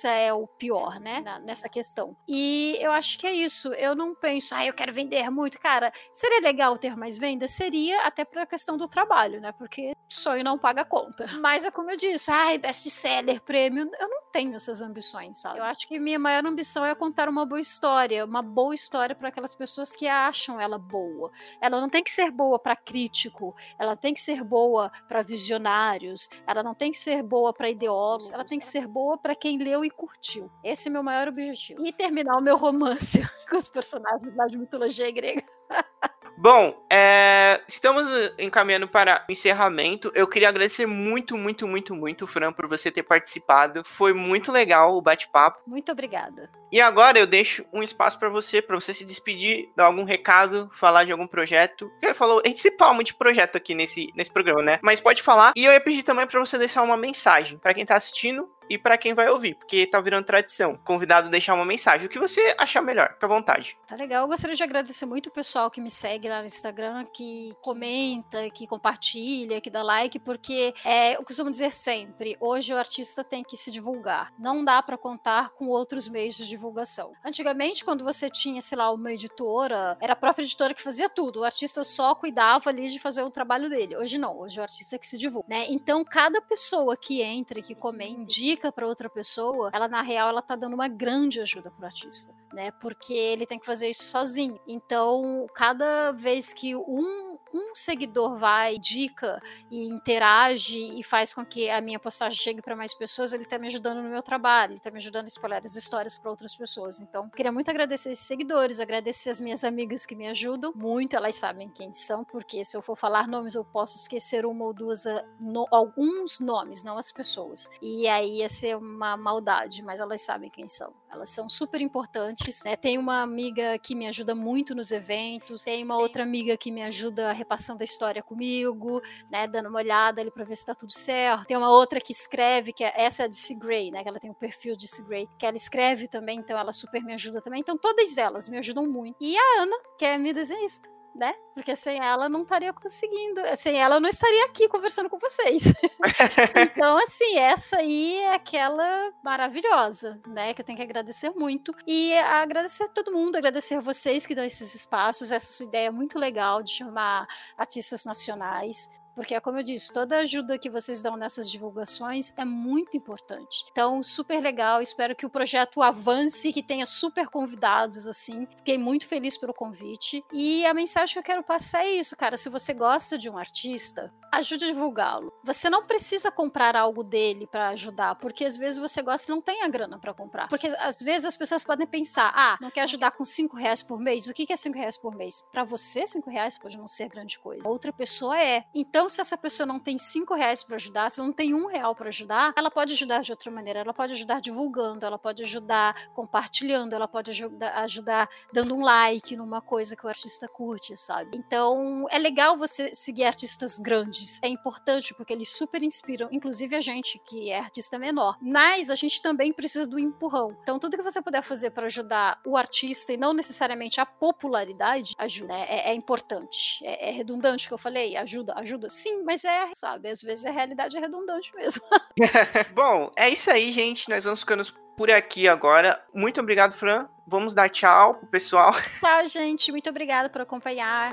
é o pior, né? Na, nessa questão. E eu acho que é isso. Eu não penso, ah, eu quero vender muito. Cara, seria legal ter mais vendas? Seria, até pra questão do trabalho, né? Porque sonho não paga conta. Mas é como eu disse, ai, best seller, prêmio. Eu não tenho essas ambições, sabe? Eu acho que minha maior ambição é contar uma boa história, uma boa história para aquelas pessoas que acham ela boa. Ela não tem que ser boa para crítico, ela tem que ser boa para visionários, ela não tem que ser boa para ideólogos, ela tem que ser boa para quem leu e curtiu. Esse é meu maior objetivo. E terminar o meu romance [LAUGHS] com os personagens lá de mitologia grega. [LAUGHS] Bom, é, estamos encaminhando para o encerramento. Eu queria agradecer muito, muito, muito, muito, Fran, por você ter participado. Foi muito legal o bate-papo. Muito obrigada. E agora eu deixo um espaço para você, para você se despedir, dar algum recado, falar de algum projeto. Você falou, a gente se fala muito de projeto aqui nesse, nesse programa, né? Mas pode falar. E eu ia pedir também para você deixar uma mensagem para quem tá assistindo e para quem vai ouvir, porque tá virando tradição. Convidado a deixar uma mensagem, o que você achar melhor, fica à vontade. Tá legal. Eu gostaria de agradecer muito o pessoal que me segue lá no Instagram, que comenta, que compartilha, que dá like, porque é, eu costumo dizer sempre, hoje o artista tem que se divulgar. Não dá para contar com outros meios de divulgação. Antigamente, quando você tinha, sei lá, uma editora, era a própria editora que fazia tudo. O artista só cuidava ali de fazer o trabalho dele. Hoje não, hoje o artista é que se divulga, né? Então, cada pessoa que entra, que comenta, indica para outra pessoa, ela na real ela tá dando uma grande ajuda pro artista, né? Porque ele tem que fazer isso sozinho. Então, cada vez que um, um seguidor vai, dica e interage e faz com que a minha postagem chegue para mais pessoas, ele tá me ajudando no meu trabalho, ele tá me ajudando a espalhar as histórias para outras pessoas. Então, queria muito agradecer esses seguidores, agradecer as minhas amigas que me ajudam muito, elas sabem quem são, porque se eu for falar nomes eu posso esquecer uma ou duas, ah, no, alguns nomes, não as pessoas. E aí ia ser uma maldade, mas elas sabem quem são. Elas são super importantes. Né? Tem uma amiga que me ajuda muito nos eventos, tem uma outra amiga que me ajuda repassando a história comigo, né? Dando uma olhada ali pra ver se tá tudo certo. Tem uma outra que escreve, que é essa é de C. Gray, né? Que ela tem o um perfil de C. Gray, que ela escreve também, então ela super me ajuda também. Então todas elas me ajudam muito. E a Ana, que é minha desenhista né? Porque sem ela não estaria conseguindo, sem ela eu não estaria aqui conversando com vocês. [LAUGHS] então, assim, essa aí é aquela maravilhosa, né? Que eu tenho que agradecer muito. E agradecer a todo mundo, agradecer a vocês que dão esses espaços, essa sua ideia muito legal de chamar artistas nacionais porque como eu disse, toda ajuda que vocês dão nessas divulgações é muito importante. Então, super legal, espero que o projeto avance, que tenha super convidados, assim. Fiquei muito feliz pelo convite. E a mensagem que eu quero passar é isso, cara. Se você gosta de um artista, ajude a divulgá-lo. Você não precisa comprar algo dele para ajudar, porque às vezes você gosta e não tem a grana para comprar. Porque às vezes as pessoas podem pensar, ah, não quer ajudar com cinco reais por mês? O que é cinco reais por mês? Para você, cinco reais pode não ser grande coisa. Outra pessoa é. Então, então, se essa pessoa não tem cinco reais para ajudar, se ela não tem um real para ajudar, ela pode ajudar de outra maneira. Ela pode ajudar divulgando, ela pode ajudar compartilhando, ela pode ajudar, ajudar dando um like numa coisa que o artista curte, sabe? Então, é legal você seguir artistas grandes. É importante porque eles super inspiram, inclusive a gente que é artista menor. Mas a gente também precisa do empurrão. Então, tudo que você puder fazer para ajudar o artista e não necessariamente a popularidade, ajuda. Né? É, é, importante. É, é redundante o que eu falei? Ajuda, ajuda sim, mas é, sabe, às vezes a realidade é redundante mesmo. [LAUGHS] Bom, é isso aí, gente. Nós vamos ficando por aqui agora. Muito obrigado, Fran. Vamos dar tchau pro pessoal. Tchau, gente. Muito obrigada por acompanhar.